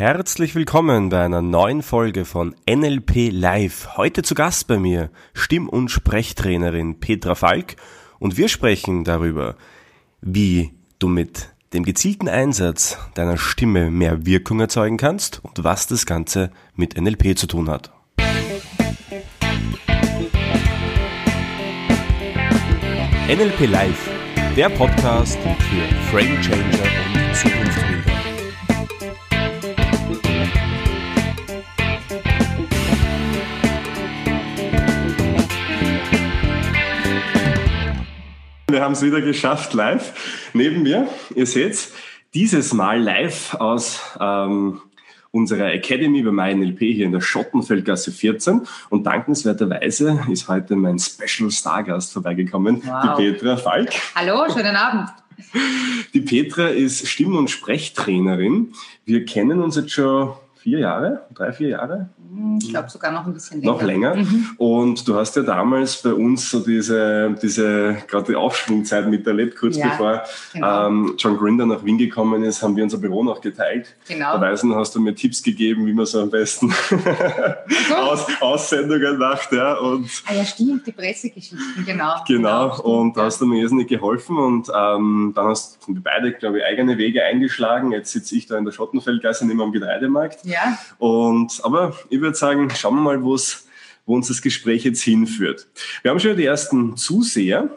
Herzlich willkommen bei einer neuen Folge von NLP Live. Heute zu Gast bei mir Stimm- und Sprechtrainerin Petra Falk und wir sprechen darüber, wie du mit dem gezielten Einsatz deiner Stimme mehr Wirkung erzeugen kannst und was das Ganze mit NLP zu tun hat. NLP Live, der Podcast für Frame Changer und Zukunftsbilder. Wir haben es wieder geschafft live. Neben mir, ihr seht, dieses Mal live aus ähm, unserer Academy bei MyNLP hier in der Schottenfeldgasse 14. Und dankenswerterweise ist heute mein Special Stargast vorbeigekommen, wow. die Petra Falk. Hallo, schönen Abend. Die Petra ist Stimm- und Sprechtrainerin. Wir kennen uns jetzt schon vier Jahre, drei, vier Jahre. Ich glaube sogar noch ein bisschen länger. Noch länger. Mhm. Und du hast ja damals bei uns so diese, diese gerade die Aufschwungzeit miterlebt, kurz ja, bevor genau. ähm, John Grinder nach Wien gekommen ist, haben wir unser Büro noch geteilt. Genau. Da Weisen hast du mir Tipps gegeben, wie man so am besten Aus, Aussendungen macht. Ja, und ah ja, stimmt, die Pressegeschichten, genau. Genau, genau und da hast du mir irrsinnig geholfen und ähm, dann hast wir beide, glaube ich, eigene Wege eingeschlagen. Jetzt sitze ich da in der Schottenfeldgasse neben am Getreidemarkt. Ja. Und, aber ich würde sagen, schauen wir mal, wo uns das Gespräch jetzt hinführt. Wir haben schon die ersten Zuseher.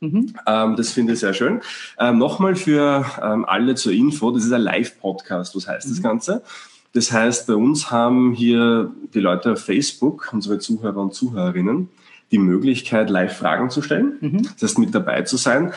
Mhm. Ähm, das finde ich sehr schön. Ähm, Nochmal für ähm, alle zur Info, das ist ein Live-Podcast. Was heißt mhm. das Ganze? Das heißt, bei uns haben hier die Leute auf Facebook, unsere Zuhörer und Zuhörerinnen, die Möglichkeit, live Fragen zu stellen. Mhm. Das heißt, mit dabei zu sein.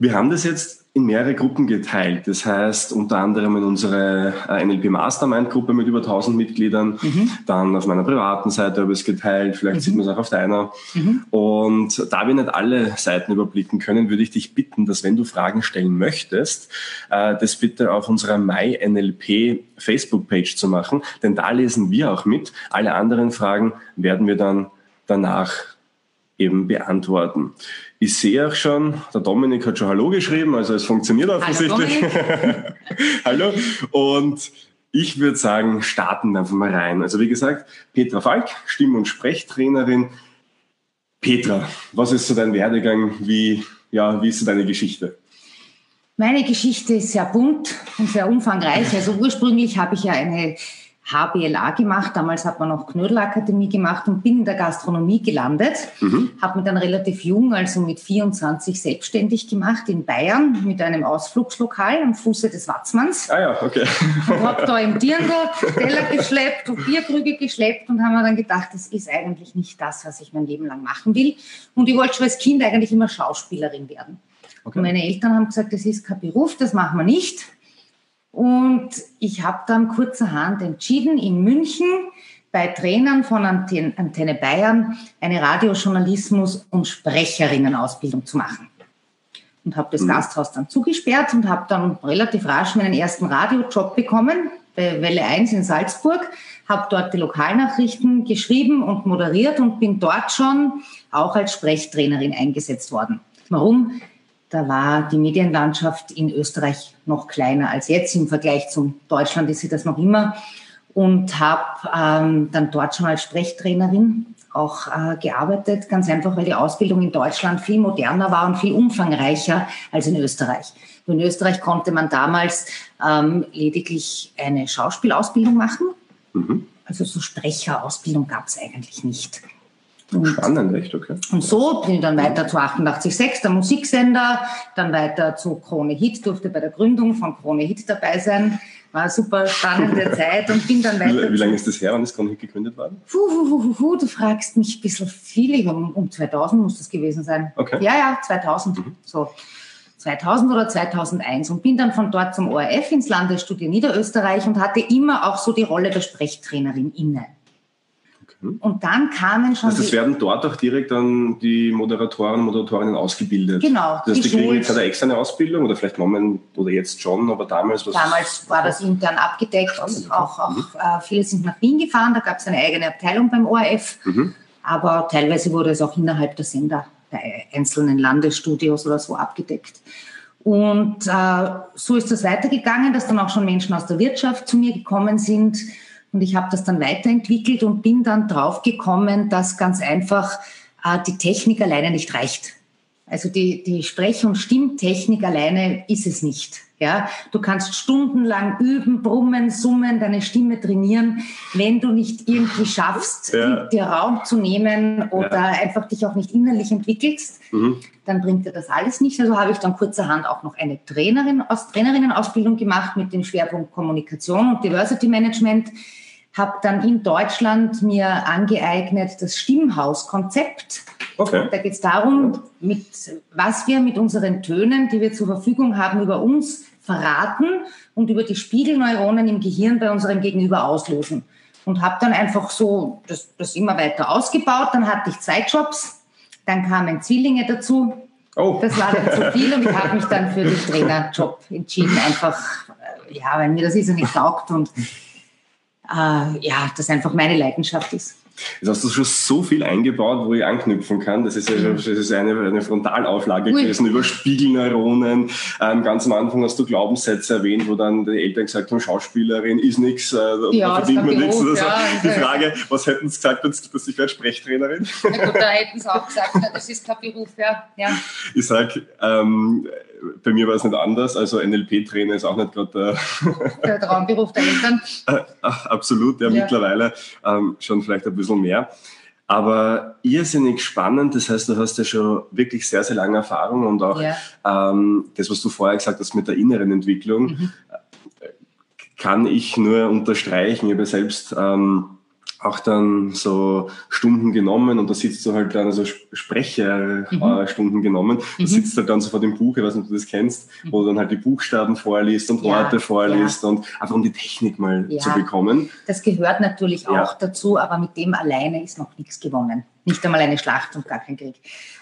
Wir haben das jetzt in mehrere Gruppen geteilt. Das heißt, unter anderem in unsere äh, NLP Mastermind Gruppe mit über 1000 Mitgliedern. Mhm. Dann auf meiner privaten Seite habe ich es geteilt. Vielleicht mhm. sieht man es auch auf deiner. Mhm. Und da wir nicht alle Seiten überblicken können, würde ich dich bitten, dass wenn du Fragen stellen möchtest, äh, das bitte auf unserer MyNLP Facebook-Page zu machen. Denn da lesen wir auch mit. Alle anderen Fragen werden wir dann danach eben beantworten. Ich sehe auch schon, der Dominik hat schon Hallo geschrieben, also es funktioniert offensichtlich. Hallo. Hallo. Und ich würde sagen, starten wir einfach mal rein. Also wie gesagt, Petra Falk, Stimm- und Sprechtrainerin. Petra, was ist so dein Werdegang? Wie, ja, wie ist so deine Geschichte? Meine Geschichte ist sehr bunt und sehr umfangreich. Also ursprünglich habe ich ja eine HBLA gemacht. Damals hat man noch Knödelakademie gemacht und bin in der Gastronomie gelandet. Mhm. Habe mich dann relativ jung, also mit 24, selbstständig gemacht in Bayern mit einem Ausflugslokal am Fuße des Watzmanns. Ah ja, okay. Und habe da im Dirndl Teller geschleppt und Bierkrüge geschleppt und haben mir dann gedacht, das ist eigentlich nicht das, was ich mein Leben lang machen will. Und ich wollte schon als Kind eigentlich immer Schauspielerin werden. Okay. Und meine Eltern haben gesagt, das ist kein Beruf, das machen wir nicht. Und ich habe dann kurzerhand entschieden, in München bei Trainern von Antenne Bayern eine Radiojournalismus- und Sprecherinnenausbildung zu machen. Und habe das mhm. Gasthaus dann zugesperrt und habe dann relativ rasch meinen ersten Radiojob bekommen bei Welle 1 in Salzburg, habe dort die Lokalnachrichten geschrieben und moderiert und bin dort schon auch als Sprechtrainerin eingesetzt worden. Warum? Da war die Medienlandschaft in Österreich noch kleiner als jetzt. Im Vergleich zum Deutschland ist sie das noch immer. Und habe ähm, dann dort schon als Sprechtrainerin auch äh, gearbeitet, ganz einfach, weil die Ausbildung in Deutschland viel moderner war und viel umfangreicher als in Österreich. In Österreich konnte man damals ähm, lediglich eine Schauspielausbildung machen. Mhm. Also so Sprecherausbildung gab es eigentlich nicht. Und, Spannend, echt, okay. Und so bin ich dann weiter zu 88.6, der Musiksender, dann weiter zu Krone Hit, durfte bei der Gründung von Krone Hit dabei sein. War eine super spannende Zeit und bin dann weiter. Wie, wie lange ist das her, wann ist Krone Hit gegründet worden? Puh, puh, puh, puh, du fragst mich ein bisschen viel, um, um 2000 muss das gewesen sein. Okay. Ja, ja, 2000, mhm. so. 2000 oder 2001 und bin dann von dort zum ORF ins Landesstudio Niederösterreich und hatte immer auch so die Rolle der Sprechtrainerin inne. Mhm. Und dann kamen schon. Also es werden dort auch direkt dann die Moderatoren und Moderatorinnen ausgebildet. Genau. Das heißt, die kriegen jetzt eine externe Ausbildung oder vielleicht Moment oder jetzt schon, aber damals was Damals war das intern abgedeckt. Spannend, auch, auch mhm. äh, viele sind nach Wien gefahren, da gab es eine eigene Abteilung beim ORF. Mhm. Aber teilweise wurde es auch innerhalb der Sender bei einzelnen Landesstudios oder so abgedeckt. Und äh, so ist das weitergegangen, dass dann auch schon Menschen aus der Wirtschaft zu mir gekommen sind. Und ich habe das dann weiterentwickelt und bin dann drauf gekommen, dass ganz einfach äh, die Technik alleine nicht reicht. Also die, die Sprech- und Stimmtechnik alleine ist es nicht. Ja, du kannst stundenlang üben, brummen, summen, deine Stimme trainieren. Wenn du nicht irgendwie schaffst, ja. dir Raum zu nehmen oder ja. einfach dich auch nicht innerlich entwickelst, mhm. dann bringt dir das alles nicht. Also habe ich dann kurzerhand auch noch eine Trainerin aus Trainerinnenausbildung gemacht mit dem Schwerpunkt Kommunikation und Diversity Management. Habe dann in Deutschland mir angeeignet das Stimmhauskonzept Okay. Da geht es darum, mit, was wir mit unseren Tönen, die wir zur Verfügung haben, über uns verraten und über die Spiegelneuronen im Gehirn bei unserem Gegenüber auslösen. Und habe dann einfach so das, das immer weiter ausgebaut. Dann hatte ich zwei Jobs, dann kamen Zwillinge dazu. Oh. Das war dann zu viel und ich habe mich dann für den Trainerjob entschieden, einfach, äh, ja, weil mir das ist ja nicht taugt und äh, ja, das einfach meine Leidenschaft ist. Jetzt hast du schon so viel eingebaut, wo ich anknüpfen kann. Das ist, ja, das ist eine, eine Frontalauflage gewesen über Spiegelneuronen. Ähm, ganz am Anfang hast du Glaubenssätze erwähnt, wo dann die Eltern gesagt haben, Schauspielerin ist nichts, äh, ja, da verdient man nichts. Also ja, die Frage, was hätten sie gesagt, dass ich wäre Sprechtrainerin? Na gut, da hätten sie auch gesagt, das ist kein Beruf, ja. ja. Ich sage, ähm, bei mir war es nicht anders. Also NLP-Trainer ist auch nicht gerade der, der Traumberuf der Eltern. Äh, absolut, ja, ja. mittlerweile ähm, schon vielleicht ein bisschen mehr. Aber irrsinnig spannend, das heißt, du hast ja schon wirklich sehr, sehr lange Erfahrung und auch ja. ähm, das, was du vorher gesagt hast mit der inneren Entwicklung, mhm. kann ich nur unterstreichen. Ich habe selbst ähm, auch dann so Stunden genommen und da sitzt du halt dann, also Sprecherstunden mhm. genommen, da mhm. sitzt du halt dann so vor dem Buch, ich weiß nicht, ob du das kennst, mhm. wo du dann halt die Buchstaben vorliest und ja, Worte vorliest ja. und einfach um die Technik mal ja. zu bekommen. Das gehört natürlich auch dazu, aber mit dem alleine ist noch nichts gewonnen. Nicht einmal eine Schlacht und gar kein Krieg.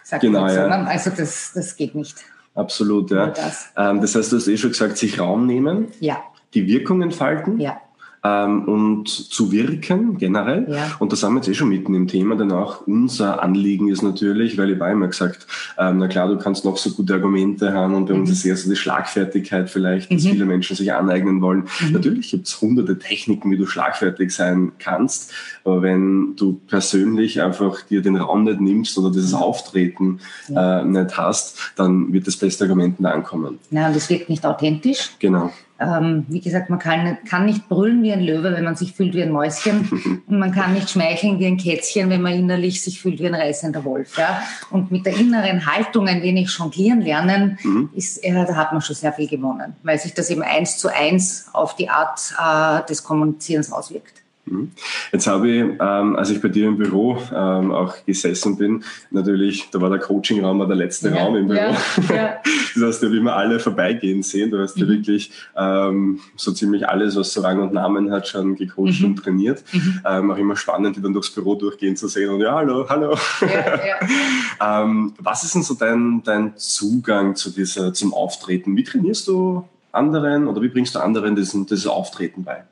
Sagt genau, ja. Also das, das geht nicht. Absolut, ja. Das. Ähm, das heißt, du hast eh schon gesagt, sich Raum nehmen. Ja. Die Wirkung entfalten. Ja ähm, und zu wirken generell. Ja. Und da sind wir jetzt eh schon mitten im Thema, denn auch unser Anliegen ist natürlich, weil ich war immer gesagt, ähm, na klar, du kannst noch so gute Argumente haben und bei mhm. uns ist eher so die Schlagfertigkeit vielleicht, dass mhm. viele Menschen sich aneignen wollen. Mhm. Natürlich gibt es hunderte Techniken, wie du schlagfertig sein kannst, aber wenn du persönlich einfach dir den Raum nicht nimmst oder dieses Auftreten ja. äh, nicht hast, dann wird das beste Argument nicht ankommen. Ja, und das wirkt nicht authentisch. Genau. Ähm, wie gesagt, man kann, kann nicht brüllen wie ein Löwe, wenn man sich fühlt wie ein Mäuschen. Und man kann nicht schmeicheln wie ein Kätzchen, wenn man innerlich sich fühlt wie ein reißender Wolf. Ja? Und mit der inneren Haltung ein wenig jonglieren lernen, mhm. ist, ja, da hat man schon sehr viel gewonnen, weil sich das eben eins zu eins auf die Art äh, des Kommunizierens auswirkt. Mhm. Jetzt habe ich, ähm, als ich bei dir im Büro ähm, auch gesessen bin, natürlich, da war der Coachingraum der letzte ja, Raum im Büro. Ja, ja. Das heißt, ich habe immer alle vorbeigehen sehen. Du hast mhm. ja wirklich ähm, so ziemlich alles, was so Rang und Namen hat, schon gecoacht mhm. und trainiert. Mhm. Ähm, auch immer spannend, die dann durchs Büro durchgehen zu sehen und ja, hallo, hallo. ähm, was ist denn so dein, dein Zugang zu dieser, zum Auftreten? Wie trainierst du anderen oder wie bringst du anderen diesen, dieses Auftreten bei?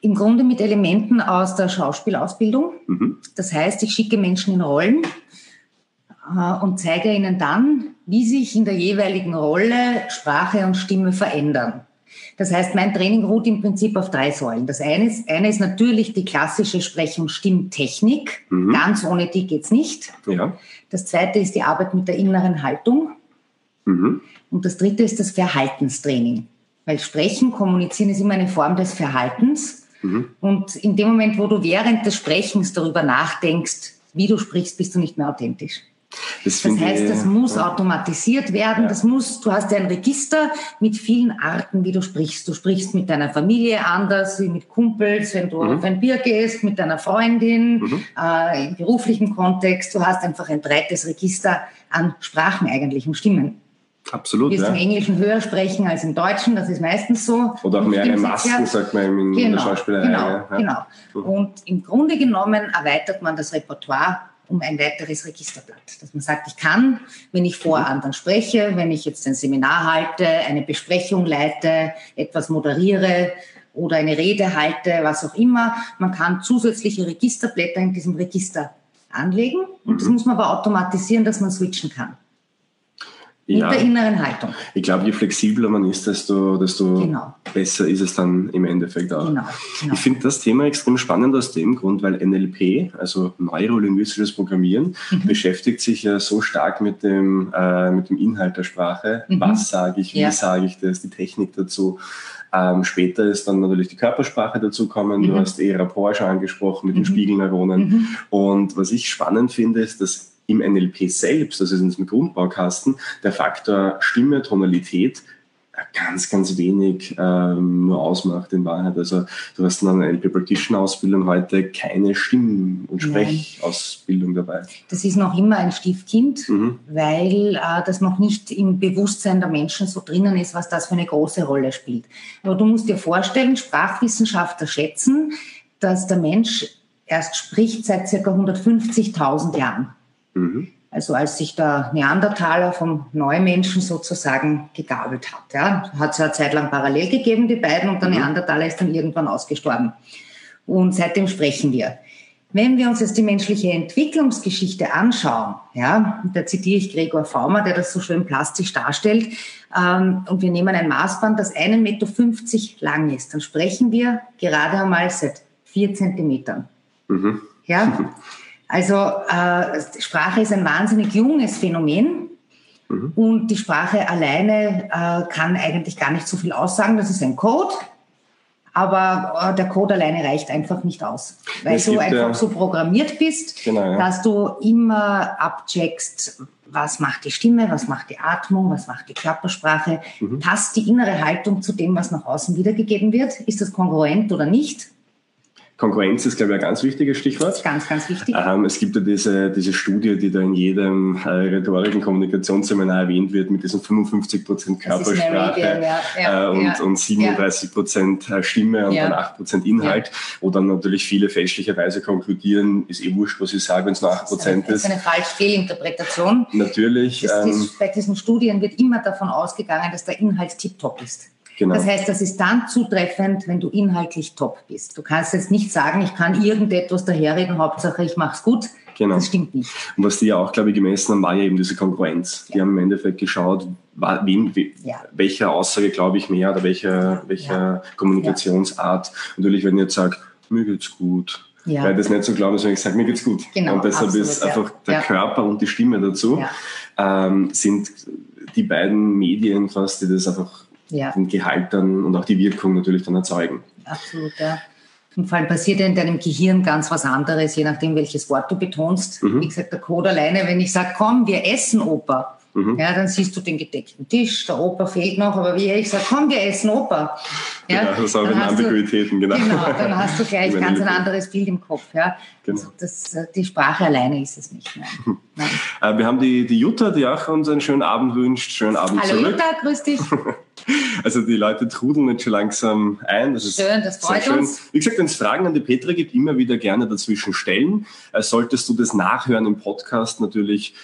Im Grunde mit Elementen aus der Schauspielausbildung. Mhm. Das heißt, ich schicke Menschen in Rollen äh, und zeige ihnen dann, wie sich in der jeweiligen Rolle Sprache und Stimme verändern. Das heißt, mein Training ruht im Prinzip auf drei Säulen. Das eine ist, eine ist natürlich die klassische Sprech- und Stimmtechnik. Mhm. Ganz ohne die geht's nicht. Ja. Das zweite ist die Arbeit mit der inneren Haltung. Mhm. Und das dritte ist das Verhaltenstraining. Weil Sprechen, Kommunizieren ist immer eine Form des Verhaltens. Mhm. Und in dem Moment, wo du während des Sprechens darüber nachdenkst, wie du sprichst, bist du nicht mehr authentisch. Das, das heißt, das muss ja. automatisiert werden. Ja. Das muss, du hast ja ein Register mit vielen Arten, wie du sprichst. Du sprichst mit deiner Familie anders, wie mit Kumpels, wenn du mhm. auf ein Bier gehst, mit deiner Freundin, mhm. äh, im beruflichen Kontext. Du hast einfach ein breites Register an Sprachen eigentlich und Stimmen. Absolut. Wir ja. im Englischen höher sprechen als im Deutschen, das ist meistens so. Oder auch mehrere Masken, sagt man in genau, der Schauspielerei. Genau, ja. genau. Mhm. Und im Grunde genommen erweitert man das Repertoire um ein weiteres Registerblatt. Dass man sagt, ich kann, wenn ich vor mhm. anderen spreche, wenn ich jetzt ein Seminar halte, eine Besprechung leite, etwas moderiere oder eine Rede halte, was auch immer, man kann zusätzliche Registerblätter in diesem Register anlegen und mhm. das muss man aber automatisieren, dass man switchen kann. Mit ja. der inneren Haltung. Ich glaube, je flexibler man ist, desto, desto genau. besser ist es dann im Endeffekt auch. Genau. Genau. Ich finde das Thema extrem spannend aus dem Grund, weil NLP, also neurolinguistisches Programmieren, mhm. beschäftigt sich ja so stark mit dem, äh, mit dem Inhalt der Sprache. Mhm. Was sage ich, wie ja. sage ich das, die Technik dazu. Ähm, später ist dann natürlich die Körpersprache dazukommen. Mhm. Du hast eh Rapport schon angesprochen mit den mhm. Spiegelneuronen. Mhm. Und was ich spannend finde, ist, dass im NLP selbst, also in diesem Grundbaukasten, der Faktor Stimme, Tonalität ganz, ganz wenig ähm, nur ausmacht in Wahrheit. Also du hast in einer NLP Practitioner Ausbildung heute keine Stimm- und Sprechausbildung dabei. Das ist noch immer ein Stiefkind, mhm. weil äh, das noch nicht im Bewusstsein der Menschen so drinnen ist, was das für eine große Rolle spielt. Aber du musst dir vorstellen, Sprachwissenschaftler schätzen, dass der Mensch erst spricht seit ca. 150.000 Jahren. Mhm. Also als sich der Neandertaler vom Neumenschen sozusagen gegabelt hat. Ja, hat es ja eine Zeit lang parallel gegeben, die beiden, und der mhm. Neandertaler ist dann irgendwann ausgestorben. Und seitdem sprechen wir. Wenn wir uns jetzt die menschliche Entwicklungsgeschichte anschauen, ja, da zitiere ich Gregor Faumer, der das so schön plastisch darstellt, ähm, und wir nehmen ein Maßband, das 1,50 Meter lang ist, dann sprechen wir gerade einmal seit vier Zentimetern. Mhm. Ja, Also äh, Sprache ist ein wahnsinnig junges Phänomen. Mhm. Und die Sprache alleine äh, kann eigentlich gar nicht so viel aussagen. Das ist ein Code, aber äh, der Code alleine reicht einfach nicht aus, weil es du einfach ja, so programmiert bist, genau, ja. dass du immer abcheckst, was macht die Stimme, was macht die Atmung, was macht die Körpersprache, mhm. passt die innere Haltung zu dem, was nach außen wiedergegeben wird, ist das kongruent oder nicht? Konkurrenz ist, glaube ich, ein ganz wichtiges Stichwort. Ganz, ganz wichtig. Ähm, es gibt ja diese, diese Studie, die da in jedem äh, und Kommunikationsseminar erwähnt wird, mit diesen 55 Prozent Körpersprache ja. Ja, äh, und, ja. und 37 Prozent äh, Stimme und dann 8 Prozent Inhalt, wo dann natürlich viele fälschlicherweise konkludieren, ist eh wurscht, was ich sage, wenn es nur 8 Prozent ist. Das ist eine falsche Fehlinterpretation. Natürlich. Das, ähm, bei diesen Studien wird immer davon ausgegangen, dass der Inhalt tiptop ist. Genau. Das heißt, das ist dann zutreffend, wenn du inhaltlich top bist. Du kannst jetzt nicht sagen, ich kann irgendetwas daherreden, Hauptsache ich mache es gut. Genau. Das stimmt nicht. Und was die ja auch, glaube ich, gemessen haben, war ja eben diese Konkurrenz. Ja. Die haben im Endeffekt geschaut, wen, ja. welcher Aussage glaube ich mehr oder welcher, welcher ja. Kommunikationsart. Natürlich, wenn ich jetzt sage, mir geht's gut, ja. weil das nicht so glauben, sondern ich sage, mir geht's gut. Genau, und deshalb absolut, ist einfach der Körper und die Stimme dazu, ähm, sind die beiden Medien fast, die das einfach ja. den Gehalt dann und auch die Wirkung natürlich dann erzeugen. Absolut, ja. Und vor allem passiert ja in deinem Gehirn ganz was anderes, je nachdem, welches Wort du betonst. Mhm. Wie gesagt, der Code alleine, wenn ich sage, komm, wir essen Oper, Mhm. Ja, dann siehst du den gedeckten Tisch, der Opa fehlt noch, aber wie ich sage, komm, wir essen Opa. Ja, ja das haben Ambiguitäten, genau. Genau, dann hast du gleich ganz ein anderes Bild im Kopf. Ja. Genau. Das, das, die Sprache alleine ist es nicht. Nein. Nein. Äh, wir haben die, die Jutta, die auch uns einen schönen Abend wünscht. Schönen Abend Hallo zurück. Jutta, grüß dich. Also die Leute trudeln jetzt schon langsam ein. Das ist schön, das freut schön. uns. Wie gesagt, wenn es Fragen an die Petra gibt, immer wieder gerne dazwischen stellen. Äh, solltest du das nachhören im Podcast natürlich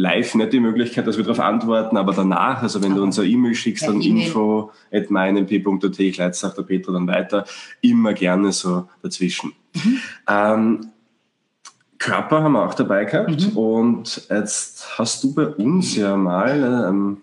live nicht die Möglichkeit, dass wir darauf antworten, aber danach, also wenn du uns eine E-Mail schickst, dann ja, info at meinmp.at, ich leite sagt der Peter dann weiter, immer gerne so dazwischen. Mhm. Ähm, Körper haben wir auch dabei gehabt mhm. und jetzt hast du bei uns ja mal ähm,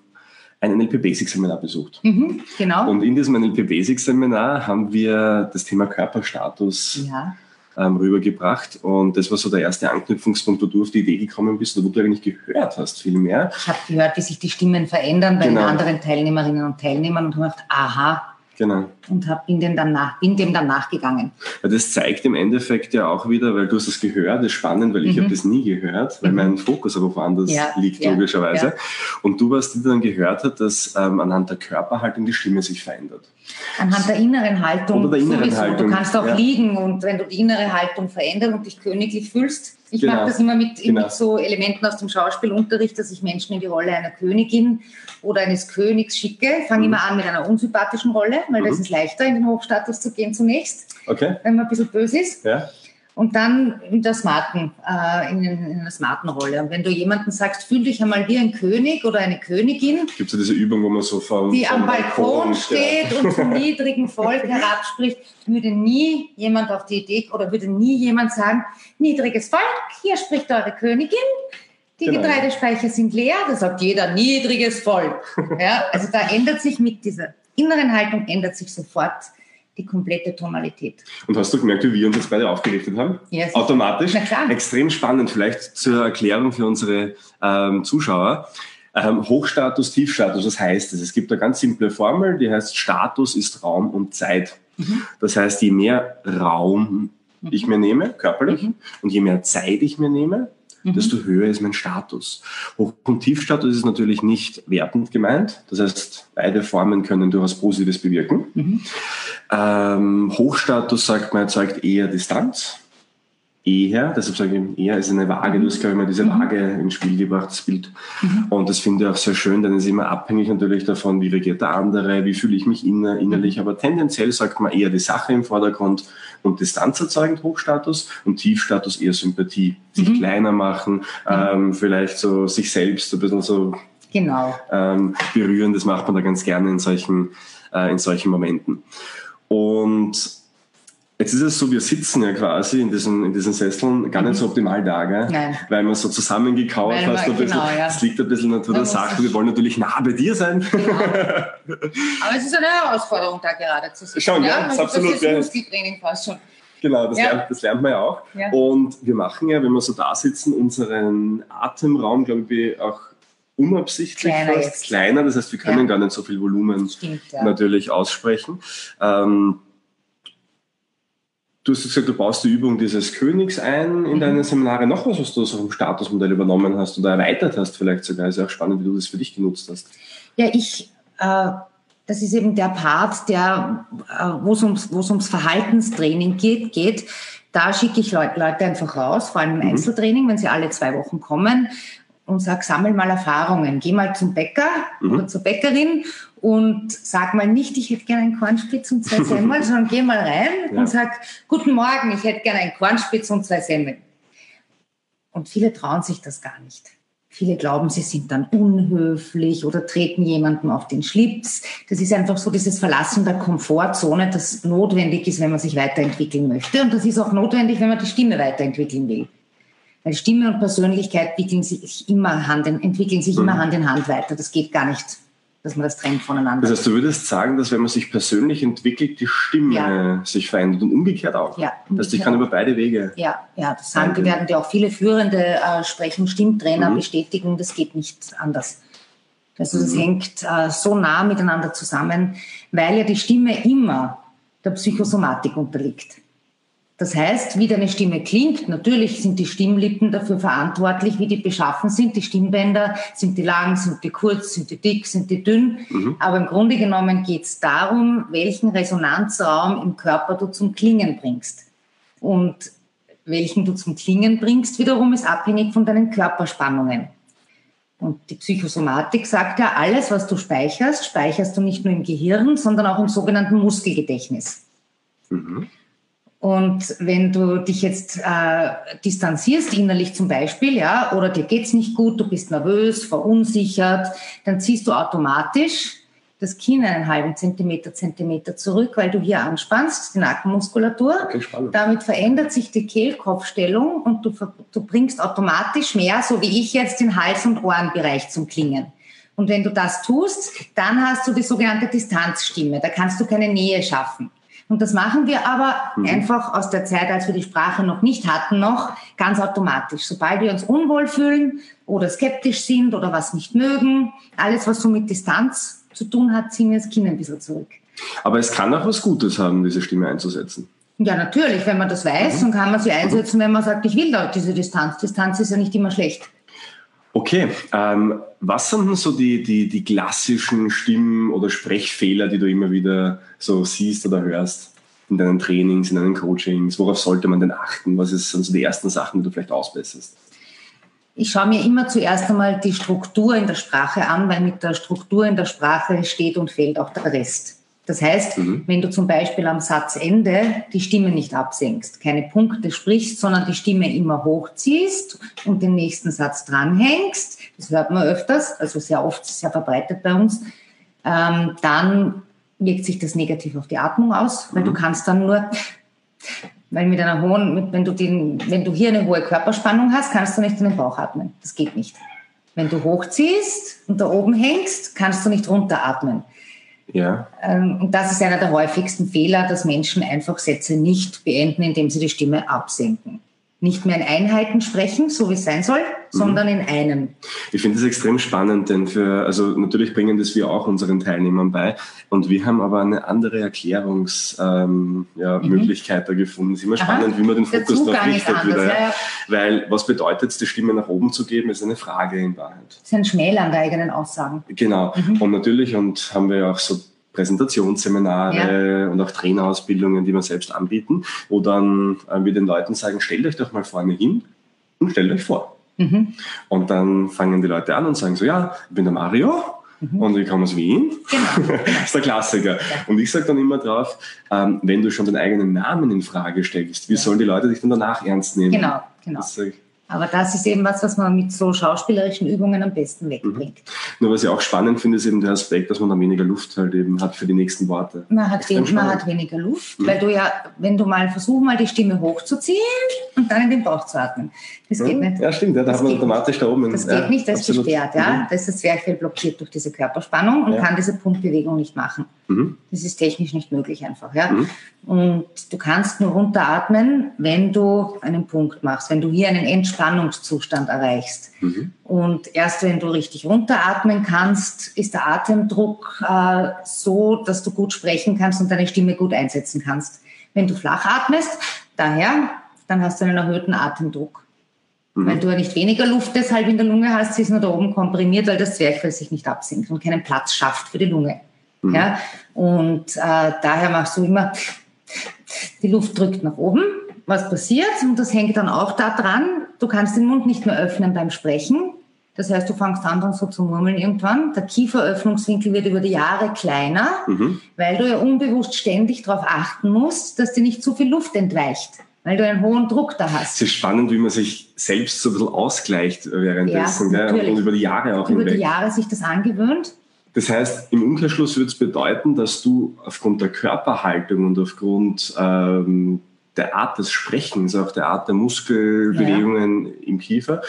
ein NLP Basic Seminar besucht. Mhm, genau. Und in diesem NLP Basic Seminar haben wir das Thema Körperstatus ja ähm, rübergebracht. Und das war so der erste Anknüpfungspunkt, wo du auf die Idee gekommen bist, wo du eigentlich gehört hast, viel mehr. Ich habe gehört, wie sich die Stimmen verändern bei genau. den anderen Teilnehmerinnen und Teilnehmern und habe gedacht, aha, Genau. Und hab, bin, dem dann nach, bin dem dann nachgegangen. Ja, das zeigt im Endeffekt ja auch wieder, weil du hast es gehört, das ist spannend, weil ich mhm. habe das nie gehört, weil mhm. mein Fokus aber woanders ja, liegt, ja, logischerweise. Ja. Und du, was die dann gehört hat, dass ähm, anhand der Körperhaltung die Stimme sich verändert. Anhand der inneren Haltung. Oder der inneren sowieso. Haltung. Du kannst auch liegen und wenn du die innere Haltung veränderst und dich königlich fühlst, ich genau. mache das immer mit, genau. mit, so Elementen aus dem Schauspielunterricht, dass ich Menschen in die Rolle einer Königin oder eines Königs schicke. Fange mhm. immer an mit einer unsympathischen Rolle, weil mhm. das ist leichter, in den Hochstatus zu gehen zunächst, okay. wenn man ein bisschen böse ist. Ja und dann in der smarten, äh, in, in einer smarten Rolle. Und wenn du jemanden sagst, fühl dich einmal wie ein König oder eine Königin. Gibt es ja diese Übung, wo man so vom, Die vom am Balkon, steht und zum niedrigen Volk herabspricht, würde nie jemand auf die Idee oder würde nie jemand sagen, niedriges Volk, hier spricht eure Königin, Die genau. Getreidespeicher sind leer, da sagt jeder niedriges Volk. Ja, also da ändert sich mit dieser inneren Haltung ändert sich sofort die komplette Tonalität. Und hast du gemerkt, wie wir uns jetzt beide aufgerichtet haben? Yes. Automatisch? Na klar. Extrem spannend. Vielleicht zur Erklärung für unsere ähm, Zuschauer. Ähm, Hochstatus, Tiefstatus, was heißt das? Es gibt eine ganz simple Formel, die heißt Status ist Raum und Zeit. Mhm. Das heißt, je mehr Raum mhm. ich mir nehme, körperlich, mhm. und je mehr Zeit ich mir nehme, mhm. desto höher ist mein Status. Hoch- und Tiefstatus ist natürlich nicht wertend gemeint. Das heißt, beide Formen können durchaus Positives bewirken. Mhm. Ähm, Hochstatus, sagt man, erzeugt eher Distanz eher, deshalb sage ich eher, ist eine Waage, du hast, glaube ich, mal diese mhm. Waage ins Spiel gebracht, das Bild. Mhm. Und das finde ich auch sehr schön, denn es ist immer abhängig natürlich davon, wie reagiert der andere, wie fühle ich mich inner, innerlich, aber tendenziell sagt man eher die Sache im Vordergrund und Distanz erzeugend Hochstatus und Tiefstatus eher Sympathie. Sich mhm. kleiner machen, ähm, vielleicht so sich selbst ein bisschen so genau. ähm, berühren, das macht man da ganz gerne in solchen, äh, in solchen Momenten. Und Jetzt ist es so, wir sitzen ja quasi in diesen, in diesen Sesseln gar nicht so mhm. optimal da, gell? Nein. weil man so zusammengekauert hast. Genau, bisschen, ja. Das liegt ein bisschen Natur der Sache. Wir wollen natürlich nah bei dir sein. Genau. Aber es ist eine Herausforderung, da gerade zu sitzen. Schon, ja, ja also absolut. Das ist Muskeltraining fast schon. Genau, das, ja. lernt, das lernt man ja auch. Ja. Und wir machen ja, wenn wir so da sitzen, unseren Atemraum, glaube ich, auch unabsichtlich kleiner, fast kleiner. Das heißt, wir können ja. gar nicht so viel Volumen Stimmt, natürlich aussprechen. Ähm, Du hast gesagt, du baust die Übung dieses Königs ein in mhm. deine Seminare. Noch was, was du so vom Statusmodell übernommen hast oder erweitert hast, vielleicht sogar. Ist ja auch spannend, wie du das für dich genutzt hast. Ja, ich, äh, das ist eben der Part, der, äh, wo es ums, ums Verhaltenstraining geht, geht. Da schicke ich Leute, Leute einfach raus, vor allem im mhm. Einzeltraining, wenn sie alle zwei Wochen kommen und sag, sammel mal Erfahrungen. Geh mal zum Bäcker mhm. oder zur Bäckerin und sag mal nicht, ich hätte gerne einen Kornspitz und zwei Semmeln, sondern geh mal rein ja. und sag, guten Morgen, ich hätte gerne einen Kornspitz und zwei Semmeln. Und viele trauen sich das gar nicht. Viele glauben, sie sind dann unhöflich oder treten jemandem auf den Schlips. Das ist einfach so dieses Verlassen der Komfortzone, das notwendig ist, wenn man sich weiterentwickeln möchte. Und das ist auch notwendig, wenn man die Stimme weiterentwickeln will. Weil Stimme und Persönlichkeit entwickeln sich immer Hand in, entwickeln sich immer mhm. Hand in Hand weiter. Das geht gar nicht, dass man das trennt voneinander. Das heißt, du würdest sagen, dass wenn man sich persönlich entwickelt, die Stimme ja. sich verändert und umgekehrt auch. Ja, umgekehrt das heißt, ich kann über beide Wege. Ja, ja, das sagen, die werden dir auch viele führende äh, Sprechen, Stimmtrainer mhm. bestätigen, das geht nicht anders. Also das mhm. hängt äh, so nah miteinander zusammen, weil ja die Stimme immer der Psychosomatik unterliegt. Das heißt, wie deine Stimme klingt, natürlich sind die Stimmlippen dafür verantwortlich, wie die beschaffen sind. Die Stimmbänder, sind die lang, sind die kurz, sind die dick, sind die dünn. Mhm. Aber im Grunde genommen geht es darum, welchen Resonanzraum im Körper du zum Klingen bringst. Und welchen du zum Klingen bringst, wiederum ist abhängig von deinen Körperspannungen. Und die Psychosomatik sagt ja, alles, was du speicherst, speicherst du nicht nur im Gehirn, sondern auch im sogenannten Muskelgedächtnis. Mhm. Und wenn du dich jetzt äh, distanzierst innerlich zum Beispiel, ja, oder dir geht's nicht gut, du bist nervös, verunsichert, dann ziehst du automatisch das Kinn einen halben Zentimeter, Zentimeter zurück, weil du hier anspannst, die Nackenmuskulatur. Okay, Damit verändert sich die Kehlkopfstellung und du, du bringst automatisch mehr, so wie ich jetzt, den Hals- und Ohrenbereich zum Klingen. Und wenn du das tust, dann hast du die sogenannte Distanzstimme. Da kannst du keine Nähe schaffen. Und das machen wir aber mhm. einfach aus der Zeit, als wir die Sprache noch nicht hatten, noch ganz automatisch. Sobald wir uns unwohl fühlen oder skeptisch sind oder was nicht mögen, alles, was so mit Distanz zu tun hat, ziehen wir das Kind ein bisschen zurück. Aber es kann auch was Gutes haben, diese Stimme einzusetzen. Ja, natürlich. Wenn man das weiß, mhm. dann kann man sie einsetzen, wenn man sagt, ich will da diese Distanz. Distanz ist ja nicht immer schlecht. Okay, ähm, was sind denn so die, die, die klassischen Stimmen- oder Sprechfehler, die du immer wieder so siehst oder hörst in deinen Trainings, in deinen Coachings? Worauf sollte man denn achten? Was sind so die ersten Sachen, die du vielleicht ausbesserst? Ich schaue mir immer zuerst einmal die Struktur in der Sprache an, weil mit der Struktur in der Sprache steht und fällt auch der Rest. Das heißt, mhm. wenn du zum Beispiel am Satzende die Stimme nicht absenkst, keine Punkte sprichst, sondern die Stimme immer hochziehst und den nächsten Satz dranhängst, das hört man öfters, also sehr oft, sehr verbreitet bei uns, ähm, dann wirkt sich das negativ auf die Atmung aus, weil mhm. du kannst dann nur Weil mit einer hohen, mit, wenn, du den, wenn du hier eine hohe Körperspannung hast, kannst du nicht in den Bauch atmen. Das geht nicht. Wenn du hochziehst und da oben hängst, kannst du nicht runteratmen. Ja. Ähm, und das ist einer der häufigsten Fehler, dass Menschen einfach Sätze nicht beenden, indem sie die Stimme absenken nicht mehr in Einheiten sprechen, so wie es sein soll, mhm. sondern in einem. Ich finde das extrem spannend, denn für, also natürlich bringen das wir auch unseren Teilnehmern bei und wir haben aber eine andere Erklärungsmöglichkeit ähm, ja, mhm. da gefunden. Es ist immer spannend, Aha. wie man den Fokus darauf richtet wieder. Ja. Ja. Weil was bedeutet es, die Stimme nach oben zu geben, ist eine Frage in Wahrheit. Das ist ein Schmälern der eigenen Aussagen. Genau. Mhm. Und natürlich, und haben wir auch so Präsentationsseminare ja. und auch Trainerausbildungen, die wir selbst anbieten, wo dann äh, wir den Leuten sagen, stellt euch doch mal vorne hin und stellt euch vor. Mhm. Und dann fangen die Leute an und sagen so, ja, ich bin der Mario, Mhm. Und ich komme aus Wien. Genau. das ist der Klassiker. Ja. Und ich sage dann immer drauf, ähm, wenn du schon deinen eigenen Namen in Frage stellst, wie ja. sollen die Leute dich dann danach ernst nehmen? Genau, genau. Das, aber das ist eben was, was man mit so schauspielerischen Übungen am besten wegbringt. Mhm. Nur was ich auch spannend finde, ist eben der Aspekt, dass man dann weniger Luft halt eben hat für die nächsten Worte. Man hat, wen, man hat weniger Luft, mhm. weil du ja, wenn du mal versuchst, mal die Stimme hochzuziehen und dann in den Bauch zu atmen. Das geht mhm. nicht. Ja, stimmt, ja, da das hat man automatisch da oben. Das ja, geht nicht, das ist gesperrt, ja. Mhm. Das ist das Zwerchfell blockiert durch diese Körperspannung und ja. kann diese Pumpbewegung nicht machen. Mhm. Das ist technisch nicht möglich einfach, ja. Mhm. Und du kannst nur runteratmen, wenn du einen Punkt machst, wenn du hier einen Entspannungszustand erreichst. Mhm. Und erst wenn du richtig runteratmen kannst, ist der Atemdruck äh, so, dass du gut sprechen kannst und deine Stimme gut einsetzen kannst. Wenn du flach atmest, daher, dann hast du einen erhöhten Atemdruck. Mhm. Weil du ja nicht weniger Luft deshalb in der Lunge hast, sie ist nur da oben komprimiert, weil das Zwerchfell sich nicht absinkt und keinen Platz schafft für die Lunge. Mhm. Ja? Und äh, daher machst du immer, die Luft drückt nach oben. Was passiert? Und das hängt dann auch daran, du kannst den Mund nicht mehr öffnen beim Sprechen. Das heißt, du fängst an dann so zu murmeln irgendwann. Der Kieferöffnungswinkel wird über die Jahre kleiner, mhm. weil du ja unbewusst ständig darauf achten musst, dass dir nicht zu viel Luft entweicht, weil du einen hohen Druck da hast. Es ist spannend, wie man sich selbst so ein bisschen ausgleicht währenddessen ja, und über die Jahre auch Über hinweg. die Jahre sich das angewöhnt. Das heißt, im Umkehrschluss würde es bedeuten, dass du aufgrund der Körperhaltung und aufgrund ähm, der Art des Sprechens, auch der Art der Muskelbewegungen ja. im Kiefer,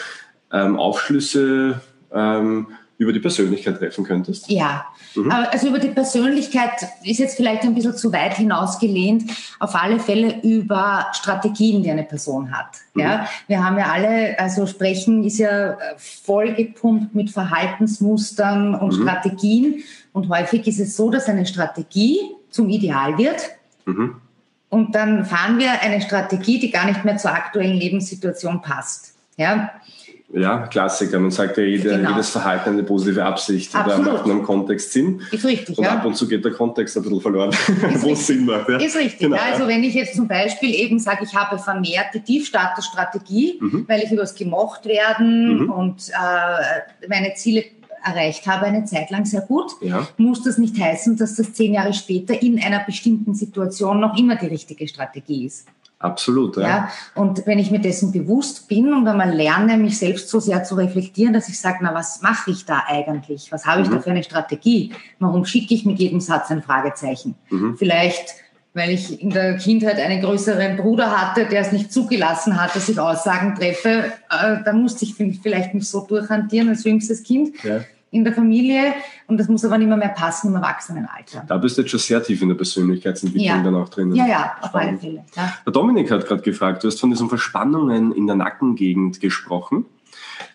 ähm, Aufschlüsse ähm, über die Persönlichkeit treffen könntest? Ja, mhm. also über die Persönlichkeit ist jetzt vielleicht ein bisschen zu weit hinausgelehnt. Auf alle Fälle über Strategien, die eine Person hat. Mhm. Ja, wir haben ja alle, also Sprechen ist ja vollgepumpt mit Verhaltensmustern und mhm. Strategien. Und häufig ist es so, dass eine Strategie zum Ideal wird. Mhm. Und dann fahren wir eine Strategie, die gar nicht mehr zur aktuellen Lebenssituation passt. Ja, ja, Klassiker. Man sagt ja, jeder, genau. jedes Verhalten eine positive Absicht Absolut. oder macht in einem Kontext Sinn. Ist richtig, und ja. ab und zu geht der Kontext ein bisschen verloren, wo es Sinn macht. Ja. Ist richtig. Genau, ja. Also wenn ich jetzt zum Beispiel eben sage, ich habe vermehrte Tiefstatusstrategie, mhm. weil ich übers gemocht werden mhm. und äh, meine Ziele erreicht habe eine Zeit lang sehr gut, ja. muss das nicht heißen, dass das zehn Jahre später in einer bestimmten Situation noch immer die richtige Strategie ist. Absolut, ja. ja. Und wenn ich mir dessen bewusst bin und einmal lerne, mich selbst so sehr zu reflektieren, dass ich sage, na, was mache ich da eigentlich? Was habe ich mhm. da für eine Strategie? Warum schicke ich mit jedem Satz ein Fragezeichen? Mhm. Vielleicht, weil ich in der Kindheit einen größeren Bruder hatte, der es nicht zugelassen hat, dass ich Aussagen treffe. Äh, da musste ich vielleicht mich so durchhantieren als jüngstes Kind. Ja in der Familie und das muss aber nicht mehr, mehr passen im Erwachsenenalter. Da bist du jetzt schon sehr tief in der Persönlichkeitsentwicklung ja. dann auch drin. Ja, ja, auf alle Fälle. Ja. Der Dominik hat gerade gefragt, du hast von diesen Verspannungen in der Nackengegend gesprochen.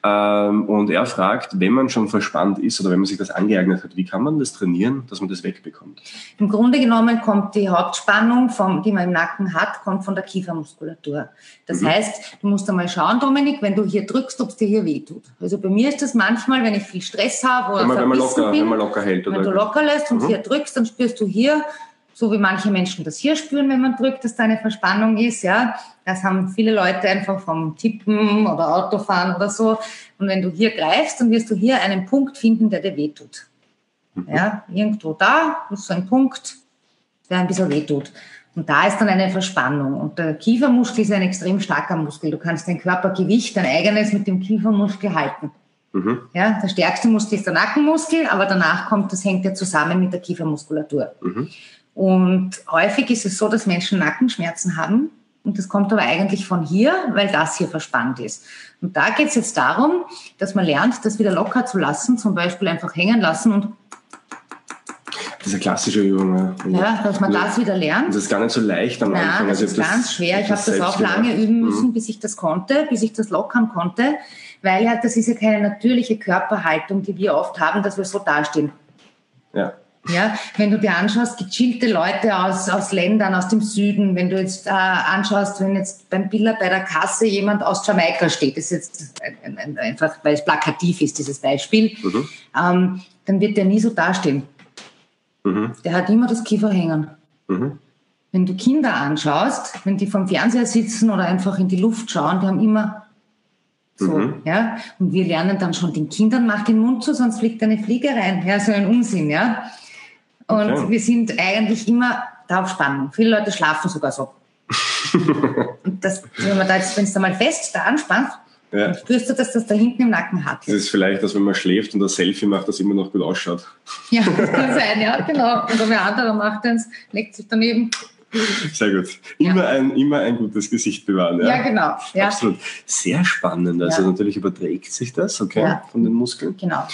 Ähm, und er fragt, wenn man schon verspannt ist oder wenn man sich das angeeignet hat, wie kann man das trainieren, dass man das wegbekommt? Im Grunde genommen kommt die Hauptspannung, vom, die man im Nacken hat, kommt von der Kiefermuskulatur. Das mhm. heißt, du musst einmal schauen, Dominik, wenn du hier drückst, ob es dir hier wehtut. Also bei mir ist das manchmal, wenn ich viel Stress habe oder wenn man, wenn man locker, bin, wenn man locker hält. Wenn du locker lässt und mhm. hier drückst, dann spürst du hier so wie manche Menschen das hier spüren, wenn man drückt, dass da eine Verspannung ist, ja. Das haben viele Leute einfach vom Tippen oder Autofahren oder so. Und wenn du hier greifst, dann wirst du hier einen Punkt finden, der dir wehtut. Mhm. Ja, irgendwo da ist so ein Punkt, der ein bisschen wehtut. Und da ist dann eine Verspannung. Und der Kiefermuskel ist ein extrem starker Muskel. Du kannst dein Körpergewicht, dein eigenes mit dem Kiefermuskel halten. Mhm. Ja, der stärkste Muskel ist der Nackenmuskel, aber danach kommt, das hängt ja zusammen mit der Kiefermuskulatur. Mhm. Und häufig ist es so, dass Menschen Nackenschmerzen haben, Und das kommt aber eigentlich von hier, weil das hier verspannt ist. Und da geht es jetzt darum, dass man lernt, das wieder locker zu lassen, zum Beispiel einfach hängen lassen und diese klassische Übung. Ja, ja dass man das wieder lernt. Das ist gar nicht so leicht am Nein, Anfang. das also ist ganz schwer. Ich habe das auch lange gemacht. üben müssen, mhm. bis ich das konnte, bis ich das lockern konnte, weil ja, das ist ja keine natürliche Körperhaltung, die wir oft haben, dass wir so dastehen. Ja. Ja, wenn du dir anschaust, gechillte Leute aus, aus Ländern, aus dem Süden, wenn du jetzt äh, anschaust, wenn jetzt beim Biller bei der Kasse jemand aus Jamaika steht, das ist jetzt ein, ein, einfach, weil es plakativ ist, dieses Beispiel, mhm. ähm, dann wird der nie so dastehen. Mhm. Der hat immer das Kiefer hängen. Mhm. Wenn du Kinder anschaust, wenn die vom Fernseher sitzen oder einfach in die Luft schauen, die haben immer so, mhm. ja. Und wir lernen dann schon den Kindern, mach den Mund zu, sonst fliegt eine Fliege rein. Ja, so ein Unsinn, ja. Und okay. wir sind eigentlich immer da auf Spannung. Viele Leute schlafen sogar so. und das, wenn man da jetzt, wenn es da mal fest da anspannt, ja. dann spürst du, dass das da hinten im Nacken hat. Das ist vielleicht, dass wenn man schläft und das Selfie macht, das immer noch gut ausschaut. Ja, das kann sein, ja, genau. Und wenn wer anderer macht eins, legt sich daneben. Sehr gut. Immer, ja. ein, immer ein gutes Gesicht bewahren. Ja, ja genau. Ja. Absolut. Sehr spannend. Also natürlich überträgt sich das, okay, von den Muskeln. Genau.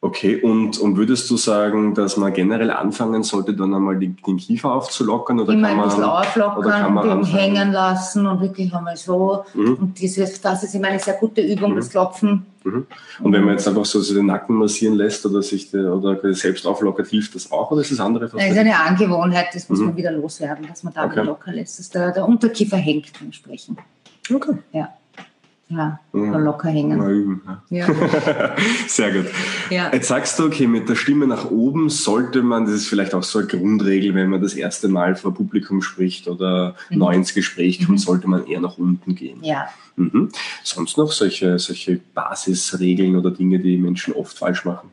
Okay, und, und würdest du sagen, dass man generell anfangen sollte, dann einmal die, den Kiefer aufzulockern? Oder Immer kann man, ein bisschen auflockern und eben hängen lassen und wirklich einmal so. Mhm. Und dieses, das ist immer eine sehr gute Übung, mhm. das Klopfen. Mhm. Und wenn man jetzt einfach so den Nacken massieren lässt oder sich de, oder selbst auflockert, hilft das auch oder ist das andere? Das ist eine Angewohnheit, das muss mhm. man wieder loswerden, dass man da okay. locker lässt, dass der, der Unterkiefer hängt beim Sprechen. Okay. Ja. Ja, mhm. locker hängen. Mal üben. Ja. Sehr gut. Ja. Jetzt sagst du, okay, mit der Stimme nach oben sollte man, das ist vielleicht auch so eine Grundregel, wenn man das erste Mal vor Publikum spricht oder mhm. neu ins Gespräch kommt, mhm. sollte man eher nach unten gehen. Ja. Mhm. Sonst noch solche, solche Basisregeln oder Dinge, die Menschen oft falsch machen?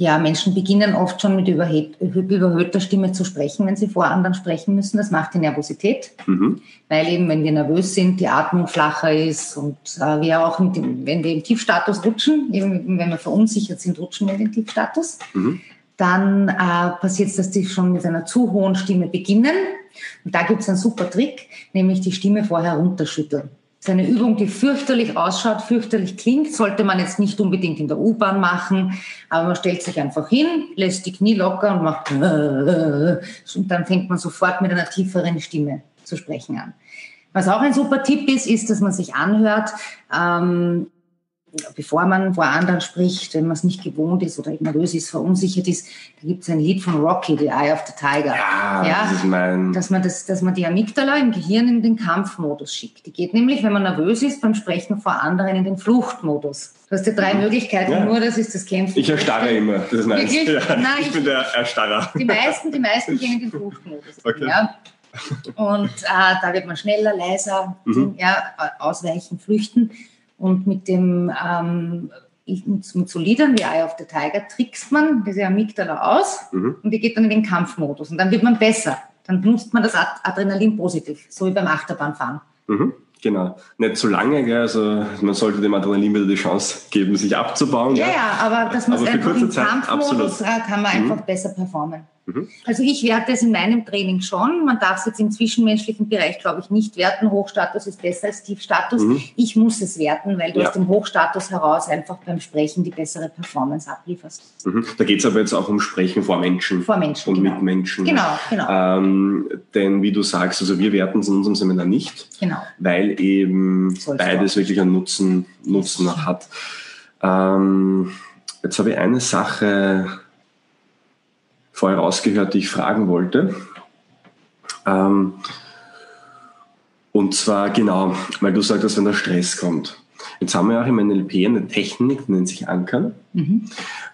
Ja, Menschen beginnen oft schon mit überhöhter Stimme zu sprechen, wenn sie vor anderen sprechen müssen. Das macht die Nervosität, mhm. weil eben, wenn wir nervös sind, die Atmung flacher ist und äh, wir auch, dem, wenn wir im Tiefstatus rutschen, eben wenn wir verunsichert sind, rutschen wir in den Tiefstatus. Mhm. Dann äh, passiert es, dass die schon mit einer zu hohen Stimme beginnen. Und da gibt es einen super Trick, nämlich die Stimme vorher runterschütteln. Das ist eine Übung, die fürchterlich ausschaut, fürchterlich klingt, sollte man jetzt nicht unbedingt in der U-Bahn machen, aber man stellt sich einfach hin, lässt die Knie locker und macht und dann fängt man sofort mit einer tieferen Stimme zu sprechen an. Was auch ein super Tipp ist, ist, dass man sich anhört, ähm, bevor man vor anderen spricht, wenn man es nicht gewohnt ist oder nervös ist, verunsichert ist, da gibt es ein Lied von Rocky, The Eye of the Tiger. Ja, ja das ist mein... Dass man, das, dass man die Amygdala im Gehirn in den Kampfmodus schickt. Die geht nämlich, wenn man nervös ist, beim Sprechen vor anderen in den Fluchtmodus. Du hast ja drei mhm. Möglichkeiten, ja. nur das ist das Kämpfen. Ich erstarre immer, das ist nice. Ja, Nein, ich, ich, bin der Erstarrer. Die meisten, die meisten gehen in den Fluchtmodus. Okay. Ja. Und äh, da wird man schneller, leiser, mhm. ja, ausweichen, flüchten. Und mit dem ähm, mit so Liedern wie Eye of the Tiger trickst man diese Amygdala aus mhm. und die geht dann in den Kampfmodus. Und dann wird man besser. Dann nutzt man das Adrenalin positiv, so wie beim Achterbahnfahren. Mhm. Genau. Nicht zu lange, gell? also man sollte dem Adrenalin wieder die Chance geben, sich abzubauen. Ja, ja, aber dass man einfach im Kampfmodus absolut. kann man einfach mhm. besser performen. Mhm. Also ich werte es in meinem Training schon. Man darf es jetzt im zwischenmenschlichen Bereich, glaube ich, nicht werten. Hochstatus ist besser als Tiefstatus. Mhm. Ich muss es werten, weil du ja. aus dem Hochstatus heraus einfach beim Sprechen die bessere Performance ablieferst. Mhm. Da geht es aber jetzt auch um Sprechen vor Menschen. Vor Menschen. Und genau. mit Menschen. Genau, genau. Ähm, denn wie du sagst, also wir werten es in unserem Seminar nicht. Genau. Weil eben Sollst beides wirklich einen Nutzen, Nutzen hat. Ähm, jetzt habe ich eine Sache vorher rausgehört, die ich fragen wollte. Ähm, und zwar genau, weil du sagst, wenn der Stress kommt. Jetzt haben wir auch im NLP eine Technik, die nennt sich Ankern, mhm.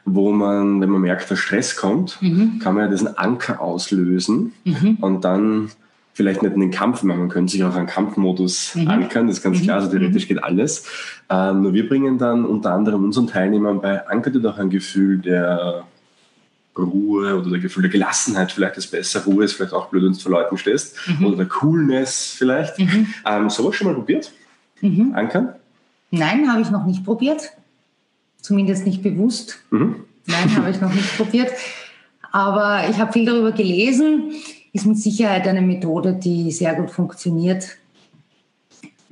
wo man, wenn man merkt, der Stress kommt, mhm. kann man ja diesen Anker auslösen mhm. und dann vielleicht nicht in den Kampf machen, man könnte sich auch einen Kampfmodus mhm. ankern, das ist ganz klar, also mhm. theoretisch geht alles. Ähm, nur wir bringen dann unter anderem unseren Teilnehmern bei, ankert ihr doch ein Gefühl der Ruhe oder der Gefühl der Gelassenheit vielleicht ist besser. Ruhe ist vielleicht auch blöd, wenn du vor Leuten stehst. Mhm. Oder der Coolness vielleicht. Mhm. Ähm, sowas schon mal probiert? Mhm. Ankern? Nein, habe ich noch nicht probiert. Zumindest nicht bewusst. Mhm. Nein, habe ich noch nicht probiert. Aber ich habe viel darüber gelesen. Ist mit Sicherheit eine Methode, die sehr gut funktioniert.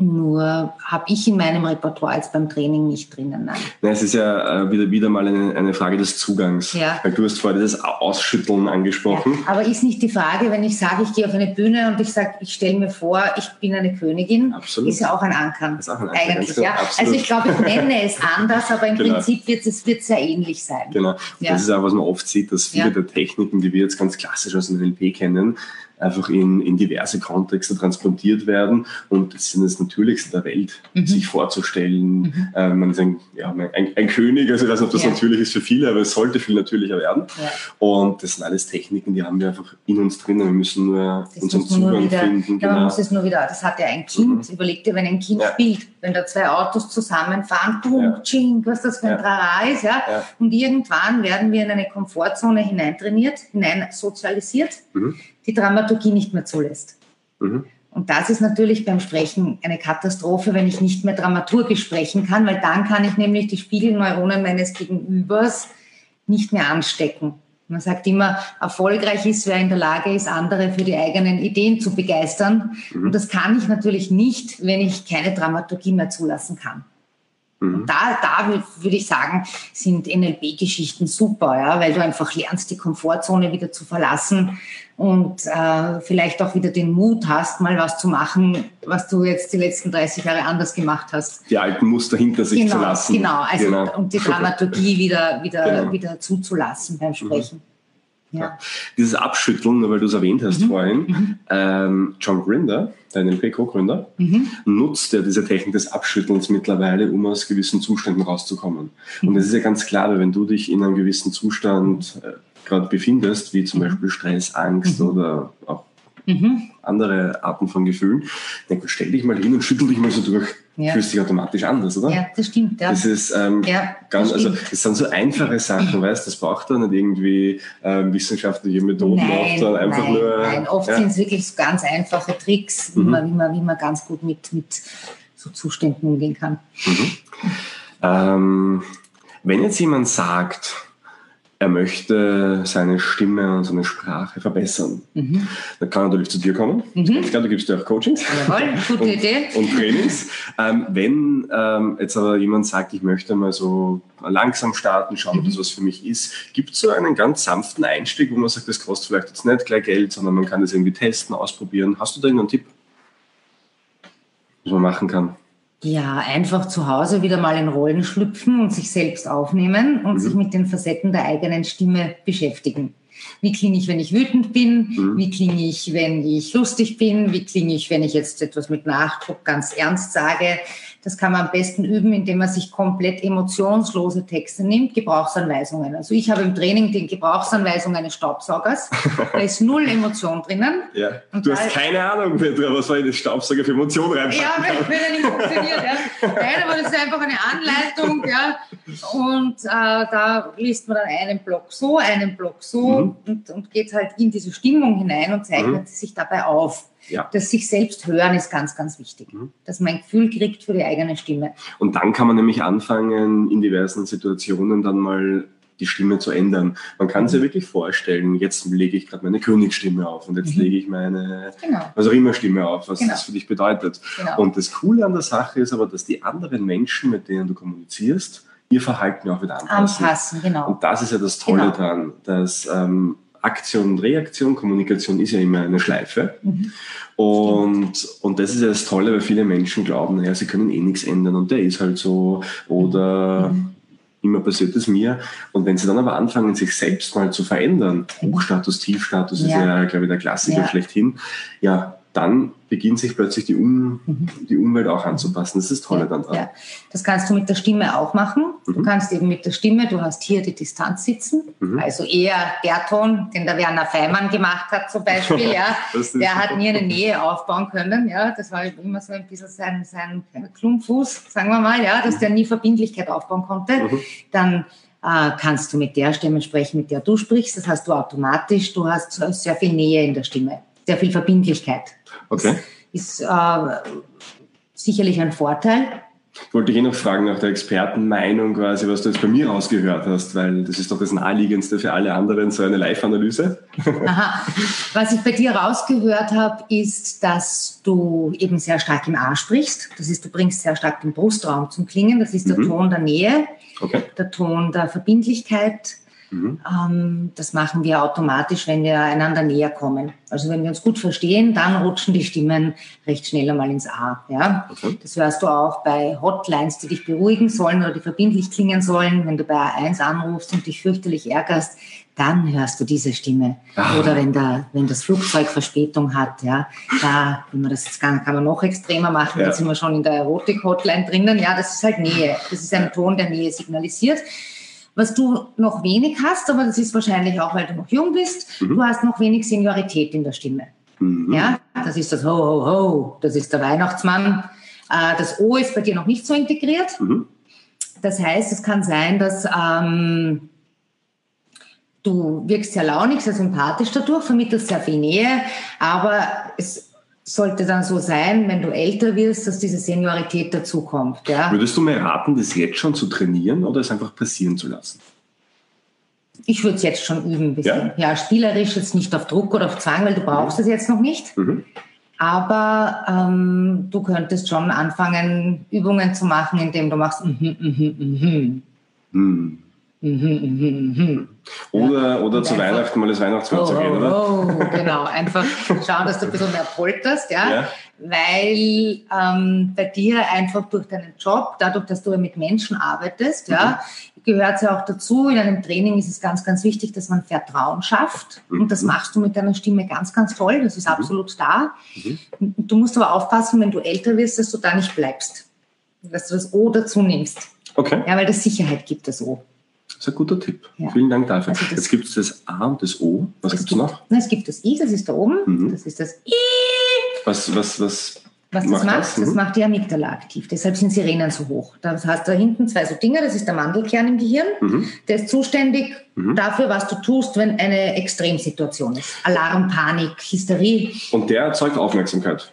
Nur habe ich in meinem Repertoire jetzt beim Training nicht drinnen. Nein. Nein, es ist ja äh, wieder, wieder mal eine, eine Frage des Zugangs. Ja. Weil du hast vorher das Ausschütteln angesprochen. Ja, aber ist nicht die Frage, wenn ich sage, ich gehe auf eine Bühne und ich sage, ich stelle mir vor, ich bin eine Königin, Absolut. ist ja auch ein Ankern. Ist auch ein Ankern. Eigentlich, ja. Also ich glaube, ich nenne es anders, aber im genau. Prinzip wird es wird sehr ähnlich sein. Genau. Ja. Das ist auch, was man oft sieht, dass viele der Techniken, die wir jetzt ganz klassisch aus dem NLP kennen, einfach in, in diverse Kontexte transportiert werden. Und das ist das Natürlichste der Welt, mhm. sich vorzustellen. Mhm. Äh, man ist ein, ja, ein, ein, König, also ich weiß nicht, ob das ja. natürlich ist für viele, aber es sollte viel natürlicher werden. Ja. Und das sind alles Techniken, die haben wir einfach in uns drin. Wir müssen nur das unseren Zugang wieder, finden. Ja, genau. man muss es nur wieder, das hat ja ein Kind, mhm. überleg dir, wenn ein Kind spielt, wenn da zwei Autos zusammenfahren, boom, ching, was das für ein. Trara ist, ja? ja? Und irgendwann werden wir in eine Komfortzone hineintrainiert, hinein sozialisiert. Mhm die Dramaturgie nicht mehr zulässt. Mhm. Und das ist natürlich beim Sprechen eine Katastrophe, wenn ich nicht mehr dramaturgisch sprechen kann, weil dann kann ich nämlich die Spiegelneuronen meines Gegenübers nicht mehr anstecken. Man sagt immer, erfolgreich ist, wer in der Lage ist, andere für die eigenen Ideen zu begeistern. Mhm. Und das kann ich natürlich nicht, wenn ich keine Dramaturgie mehr zulassen kann. Mhm. Da, da würde ich sagen, sind NLP-Geschichten super, ja, weil du einfach lernst, die Komfortzone wieder zu verlassen und äh, vielleicht auch wieder den Mut hast, mal was zu machen, was du jetzt die letzten 30 Jahre anders gemacht hast. Die alten Muster hinter sich genau, zu lassen. Genau, also genau. und die Dramaturgie wieder, wieder, genau. wieder zuzulassen beim Sprechen. Mhm. Ja. Dieses Abschütteln, weil du es erwähnt hast mhm. vorhin, mhm. Ähm, John Grinder, der NLP-Co-Gründer, mhm. nutzt ja diese Technik des Abschüttelns mittlerweile, um aus gewissen Zuständen rauszukommen. Mhm. Und es ist ja ganz klar, wenn du dich in einem gewissen Zustand äh, gerade befindest, wie zum mhm. Beispiel Stress, Angst mhm. oder auch mhm. andere Arten von Gefühlen, dann stell dich mal hin und schüttel dich mal so durch. Ja. Fühlst dich automatisch anders, oder? Ja, das stimmt. Ja. Das ist ähm, ja, ganz, das also das sind so einfache Sachen, weißt das braucht da nicht irgendwie ähm, wissenschaftliche Methoden, nein, sondern einfach nein, nur. Nein, oft ja. sind es wirklich so ganz einfache Tricks, wie, mhm. man, wie, man, wie man ganz gut mit, mit so Zuständen umgehen kann. Mhm. Ähm, wenn jetzt jemand sagt, er möchte seine Stimme und seine Sprache verbessern. Mhm. Dann kann er natürlich zu dir kommen. Mhm. Ich glaube, du gibst dir auch Coachings Jawohl, gute und, Idee. und Trainings. Ähm, wenn ähm, jetzt aber jemand sagt, ich möchte mal so langsam starten, schauen, ob das mhm. was für mich ist, gibt es so einen ganz sanften Einstieg, wo man sagt, das kostet vielleicht jetzt nicht gleich Geld, sondern man kann das irgendwie testen, ausprobieren. Hast du da irgendeinen Tipp, was man machen kann? Ja, einfach zu Hause wieder mal in Rollen schlüpfen und sich selbst aufnehmen und mhm. sich mit den Facetten der eigenen Stimme beschäftigen. Wie klinge ich, wenn ich wütend bin? Mhm. Wie klinge ich, wenn ich lustig bin? Wie klinge ich, wenn ich jetzt etwas mit Nachdruck ganz ernst sage? Das kann man am besten üben, indem man sich komplett emotionslose Texte nimmt, Gebrauchsanweisungen. Also ich habe im Training die Gebrauchsanweisung eines Staubsaugers. da ist null Emotion drinnen. Ja. Und du hast keine Ahnung, Petra, was soll ich das Staubsauger für Emotion reinpacken Ja, wenn er nicht funktioniert. Ja. Nein, aber das ist einfach eine Anleitung. Ja. Und äh, da liest man dann einen Block so, einen Block so mhm. und, und geht halt in diese Stimmung hinein und zeichnet mhm. sich dabei auf. Ja. Das sich selbst hören ist ganz, ganz wichtig. Mhm. Dass man ein Gefühl kriegt für die eigene Stimme. Und dann kann man nämlich anfangen, in diversen Situationen dann mal die Stimme zu ändern. Man kann sich ja wirklich vorstellen, jetzt lege ich gerade meine Königsstimme auf und jetzt mhm. lege ich meine, genau. was auch immer Stimme auf, was genau. das für dich bedeutet. Genau. Und das Coole an der Sache ist aber, dass die anderen Menschen, mit denen du kommunizierst, ihr Verhalten auch wieder anpassen. Anpassen, genau. Und das ist ja das Tolle genau. daran, dass ähm, Aktion und Reaktion, Kommunikation ist ja immer eine Schleife. Mhm. Und, und das ist ja das Tolle, weil viele Menschen glauben, naja, sie können eh nichts ändern und der ist halt so oder mhm. immer passiert es mir. Und wenn sie dann aber anfangen, sich selbst mal zu verändern, Hochstatus, Tiefstatus ja. ist ja, glaube ich, der Klassiker ja. schlechthin, ja, dann beginnt sich plötzlich die, um, mhm. die Umwelt auch anzupassen. Das ist ja, dann dran. Ja. Das kannst du mit der Stimme auch machen. Mhm. Du kannst eben mit der Stimme, du hast hier die Distanz sitzen, mhm. also eher der Ton, den der Werner Feimann gemacht hat zum Beispiel. ja. der hat nie eine Nähe aufbauen können. Ja. Das war immer so ein bisschen sein, sein Klumpfuß, sagen wir mal, ja, dass der nie Verbindlichkeit aufbauen konnte. Mhm. Dann äh, kannst du mit der Stimme sprechen, mit der du sprichst. Das hast du automatisch. Du hast sehr viel Nähe in der Stimme, sehr viel Verbindlichkeit. Okay. Ist äh, sicherlich ein Vorteil. Wollte ich eh noch fragen nach der Expertenmeinung quasi, was du jetzt bei mir rausgehört hast, weil das ist doch das Naheliegendste für alle anderen, so eine Live-Analyse. Aha. Was ich bei dir rausgehört habe, ist, dass du eben sehr stark im A sprichst. Das ist, du bringst sehr stark den Brustraum zum Klingen. Das ist der mhm. Ton der Nähe, okay. der Ton der Verbindlichkeit, Mhm. Ähm, das machen wir automatisch, wenn wir einander näher kommen. Also wenn wir uns gut verstehen, dann rutschen die Stimmen recht schnell einmal ins A. Ja? Okay. Das hörst du auch bei Hotlines, die dich beruhigen sollen oder die verbindlich klingen sollen. Wenn du bei A1 anrufst und dich fürchterlich ärgerst, dann hörst du diese Stimme. Ach. Oder wenn, der, wenn das Flugzeug Verspätung hat, ja, da, wenn man das jetzt kann, kann man noch extremer machen, ja. jetzt sind wir schon in der Erotik-Hotline drinnen, ja, das ist halt Nähe. Das ist ein Ton, der Nähe signalisiert. Was du noch wenig hast, aber das ist wahrscheinlich auch, weil du noch jung bist, mhm. du hast noch wenig Seniorität in der Stimme. Mhm. Ja, das ist das Ho, Ho, Ho, das ist der Weihnachtsmann. Äh, das O ist bei dir noch nicht so integriert. Mhm. Das heißt, es kann sein, dass ähm, du wirkst sehr launig, sehr sympathisch dadurch, vermittelst sehr viel Nähe, aber es sollte dann so sein, wenn du älter wirst, dass diese Seniorität dazukommt. Ja? Würdest du mir raten, das jetzt schon zu trainieren oder es einfach passieren zu lassen? Ich würde es jetzt schon üben. Ja? ja, spielerisch jetzt nicht auf Druck oder auf Zwang, weil du brauchst es mhm. jetzt noch nicht. Mhm. Aber ähm, du könntest schon anfangen, Übungen zu machen, indem du machst. Mhm, mhm, mhm. Mhm. Mhm, mhm, mhm. Oder, ja, oder zu Weihnachten mal das Weihnachtsmann zu gehen, oder? Oh, genau. Einfach schauen, dass du ein bisschen mehr polterst, ja. ja. Weil ähm, bei dir einfach durch deinen Job, dadurch, dass du mit Menschen arbeitest, mhm. ja, gehört es ja auch dazu. In einem Training ist es ganz, ganz wichtig, dass man Vertrauen schafft. Mhm. Und das machst du mit deiner Stimme ganz, ganz toll. Das ist mhm. absolut da. Mhm. Du musst aber aufpassen, wenn du älter wirst, dass du da nicht bleibst. Dass du das O dazu nimmst. Okay. Ja, weil das Sicherheit gibt, das O. Das ist ein guter Tipp. Ja. Vielen Dank dafür. Also Jetzt gibt es das A und das O. Was gibt es noch? Na, es gibt das I, das ist da oben. Mhm. Das ist das I. Was, was, was, was das macht, das? das mhm. macht die Amygdala aktiv. Deshalb sind Sirenen so hoch. Da hast du da hinten zwei so Dinge, das ist der Mandelkern im Gehirn. Mhm. Der ist zuständig mhm. dafür, was du tust, wenn eine Extremsituation ist. Alarm, Panik, Hysterie. Und der erzeugt Aufmerksamkeit.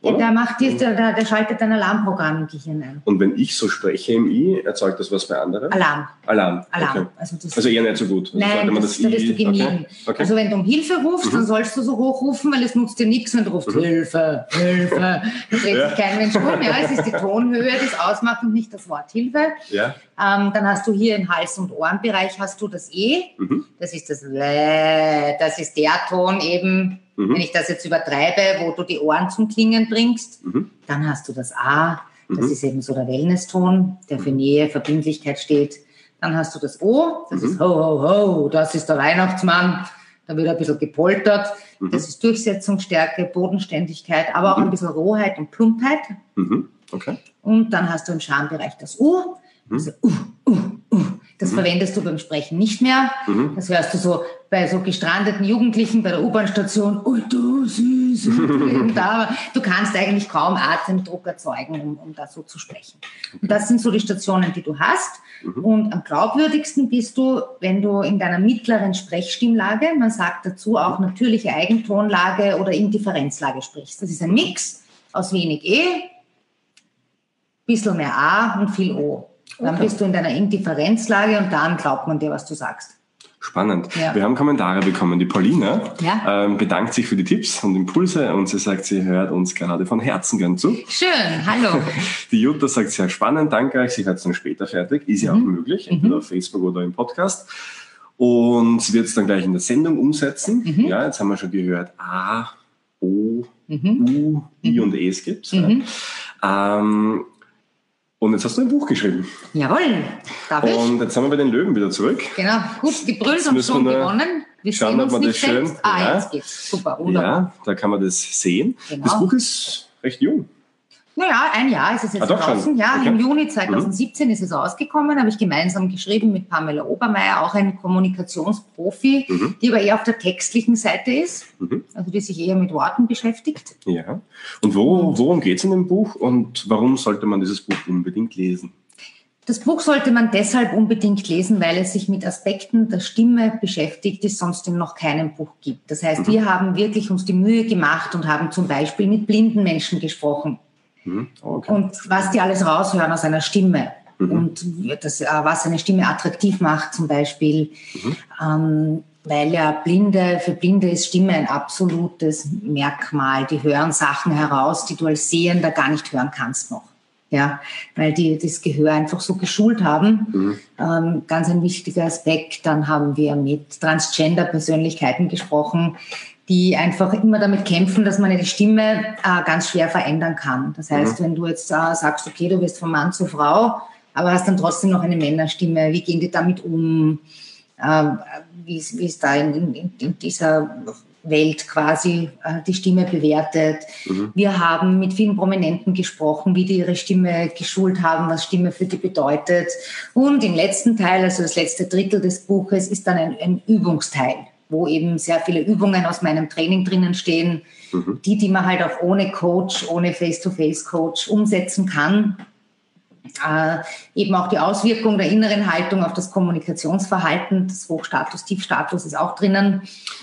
Oder? Der, macht dir, der, der schaltet ein Alarmprogramm im Gehirn ein. Und wenn ich so spreche im I, erzeugt das was bei anderen? Alarm. Alarm. Alarm. Okay. Also, also, eher nicht so gut. Also Nein, das, das, da wirst du gemieden. Okay. Okay. Also wenn du um Hilfe rufst, mhm. dann sollst du so hoch rufen, weil es nutzt dir nichts, wenn du rufst mhm. Hilfe, Hilfe. Da dreht ja. sich kein Mensch um. Ja, es ist die Tonhöhe, die es ausmacht und nicht das Wort Hilfe. Ja. Ähm, dann hast du hier im Hals- und Ohrenbereich hast du das E. Mhm. Das ist das Lä. Das ist der Ton eben Mhm. Wenn ich das jetzt übertreibe, wo du die Ohren zum Klingen bringst, mhm. dann hast du das A. Das mhm. ist eben so der Wellness-Ton, der für Nähe, Verbindlichkeit steht. Dann hast du das O, das ist mhm. ho, ho, ho, das ist der Weihnachtsmann. Da wird ein bisschen gepoltert. Mhm. Das ist Durchsetzungsstärke, Bodenständigkeit, aber auch ein bisschen Rohheit und Plumpheit. Okay. Und dann hast du im Schambereich das U. Also, uh, uh, uh. Das mhm. verwendest du beim Sprechen nicht mehr. Mhm. Das hörst du so bei so gestrandeten Jugendlichen bei der U-Bahn-Station. Oh, du süß. da. Du kannst eigentlich kaum Atemdruck erzeugen, um, um da so zu sprechen. Und das sind so die Stationen, die du hast. Mhm. Und am glaubwürdigsten bist du, wenn du in deiner mittleren Sprechstimmlage, man sagt dazu auch natürliche Eigentonlage oder Indifferenzlage sprichst. Das ist ein Mix aus wenig E, bisschen mehr A und viel O. Dann okay. bist du in deiner Indifferenzlage und dann glaubt man dir, was du sagst. Spannend. Ja. Wir haben Kommentare bekommen. Die Paulina ja. ähm, bedankt sich für die Tipps und Impulse und sie sagt, sie hört uns gerade von Herzen gern zu. Schön, hallo. Die Jutta sagt, sehr spannend, danke euch. Sie hört es dann später fertig. Ist ja mhm. auch möglich, entweder mhm. auf Facebook oder im Podcast. Und sie wird es dann gleich in der Sendung umsetzen. Mhm. Ja, jetzt haben wir schon gehört, A, O, mhm. U, I mhm. und E es gibt. Ja. Mhm. Ähm, und jetzt hast du ein Buch geschrieben. Jawohl, darf ich? Und jetzt sind wir bei den Löwen wieder zurück. Genau, gut gebrüllt und schon gewonnen. Wir schauen, ob man das schön. Ah, ja. jetzt geht's. Super, wunderbar. Ja, da kann man das sehen. Genau. Das Buch ist recht jung. Naja, ein Jahr ist es jetzt ah, draußen. Ja, okay. im Juni 2017 mhm. ist es ausgekommen, habe ich gemeinsam geschrieben mit Pamela Obermeier, auch ein Kommunikationsprofi, mhm. die aber eher auf der textlichen Seite ist, mhm. also die sich eher mit Worten beschäftigt. Ja. Und wo, worum geht es in dem Buch und warum sollte man dieses Buch unbedingt lesen? Das Buch sollte man deshalb unbedingt lesen, weil es sich mit Aspekten der Stimme beschäftigt, die es sonst in noch keinem Buch gibt. Das heißt, mhm. wir haben wirklich uns die Mühe gemacht und haben zum Beispiel mit blinden Menschen gesprochen Mhm. Okay. Und was die alles raushören aus einer Stimme. Mhm. Und das, äh, was eine Stimme attraktiv macht, zum Beispiel. Mhm. Ähm, weil ja Blinde, für Blinde ist Stimme ein absolutes Merkmal. Die hören Sachen heraus, die du als Sehender gar nicht hören kannst noch. Ja, weil die das Gehör einfach so geschult haben. Mhm. Ähm, ganz ein wichtiger Aspekt. Dann haben wir mit Transgender-Persönlichkeiten gesprochen, die einfach immer damit kämpfen, dass man die Stimme äh, ganz schwer verändern kann. Das heißt, mhm. wenn du jetzt äh, sagst, okay, du wirst von Mann zu Frau, aber hast dann trotzdem noch eine Männerstimme, wie gehen die damit um? Ähm, wie, wie ist da in, in, in dieser Welt quasi äh, die Stimme bewertet. Mhm. Wir haben mit vielen Prominenten gesprochen, wie die ihre Stimme geschult haben, was Stimme für die bedeutet. Und im letzten Teil, also das letzte Drittel des Buches, ist dann ein, ein Übungsteil, wo eben sehr viele Übungen aus meinem Training drinnen stehen, mhm. die, die man halt auch ohne Coach, ohne Face-to-Face-Coach umsetzen kann äh, eben auch die Auswirkung der inneren Haltung auf das Kommunikationsverhalten, das Hochstatus, Tiefstatus ist auch drinnen.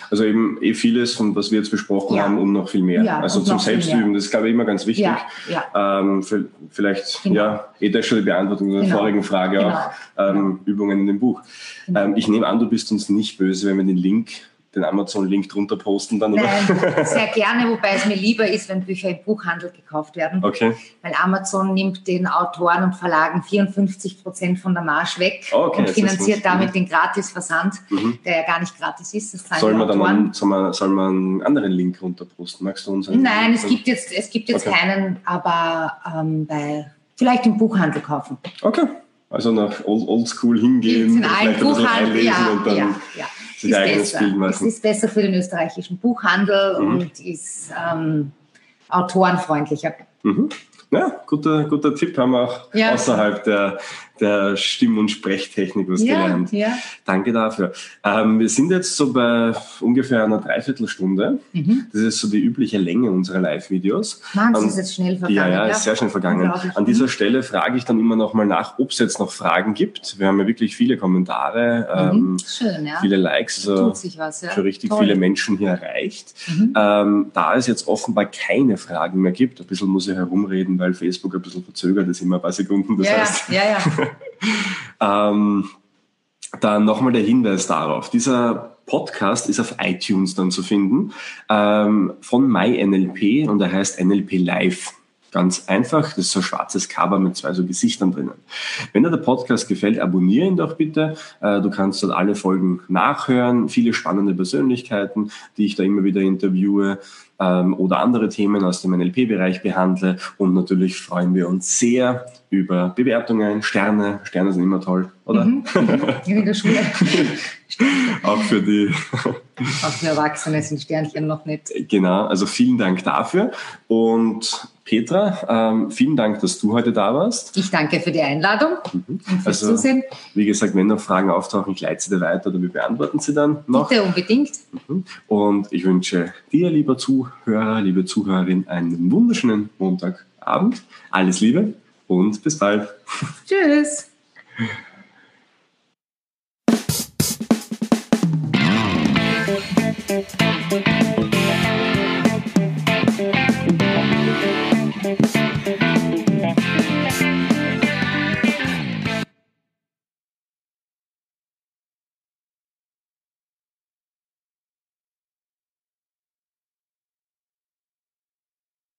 Also eben eh vieles, von was wir jetzt besprochen ja. haben, um noch viel mehr. Ja, also zum Selbstüben, das ist glaube ich immer ganz wichtig. Ja, ähm, vielleicht, genau. ja, eh das schon die Beantwortung der genau. vorigen Frage genau. auch, ähm, Übungen in dem Buch. Genau. Ähm, ich nehme an, du bist uns nicht böse, wenn wir den Link den Amazon-Link drunter posten dann? Oder? Nein, sehr gerne, wobei es mir lieber ist, wenn Bücher im Buchhandel gekauft werden. Okay. Weil Amazon nimmt den Autoren und Verlagen 54 Prozent von der Marge weg okay, und finanziert damit den Gratisversand, mhm. der ja gar nicht gratis ist. Das soll, man dann einen, soll, man, soll man einen anderen Link runter posten? Magst du uns einen Nein, Link? es gibt jetzt, es gibt jetzt okay. keinen, aber ähm, bei, vielleicht im Buchhandel kaufen. Okay. Also nach Oldschool hingehen, in vielleicht ein bisschen einlesen ja, und dann... Ja, ja sich ist eigenes besser. Bild machen. Es ist besser für den österreichischen Buchhandel mhm. und ist ähm, autorenfreundlicher. Mhm. Ja, guter, guter Tipp haben wir auch außerhalb der, der Stimm- und Sprechtechnik was ja, gelernt. Ja. Danke dafür. Ähm, wir sind jetzt so bei ungefähr einer Dreiviertelstunde. Mhm. Das ist so die übliche Länge unserer Live-Videos. Mann, ist jetzt schnell vergangen. Ja, ja, ist sehr schnell vergangen. An dieser Stelle frage ich dann immer noch mal nach, ob es jetzt noch Fragen gibt. Wir haben ja wirklich viele Kommentare, mhm. ähm, Schön, ja. viele Likes, also was, ja. für richtig Toll. viele Menschen hier erreicht. Mhm. Ähm, da es jetzt offenbar keine Fragen mehr gibt, ein bisschen muss ich herumreden, weil Facebook ein bisschen verzögert ist, immer ein paar Sekunden. Das ja, heißt, ja, ja. ähm, dann nochmal der Hinweis darauf. Dieser Podcast ist auf iTunes dann zu finden ähm, von MyNLP und er heißt NLP Live. Ganz einfach, das ist so ein schwarzes Cover mit zwei so Gesichtern drinnen. Wenn dir der Podcast gefällt, abonniere ihn doch bitte. Äh, du kannst dort alle Folgen nachhören, viele spannende Persönlichkeiten, die ich da immer wieder interviewe ähm, oder andere Themen aus dem NLP-Bereich behandle. Und natürlich freuen wir uns sehr über Bewertungen, Sterne. Sterne sind immer toll, oder? Mhm, mhm. in der Schule. Auch für die. Auch für Erwachsene sind Sternchen noch nicht. Genau, also vielen Dank dafür. Und Petra, ähm, vielen Dank, dass du heute da warst. Ich danke für die Einladung mhm. fürs also, Zusehen. Wie gesagt, wenn noch Fragen auftauchen, ich leite sie dir weiter oder wir beantworten sie dann noch. Bitte unbedingt. Mhm. Und ich wünsche dir, lieber Zuhörer, liebe Zuhörerin, einen wunderschönen Montagabend. Alles Liebe und bis bald. Tschüss.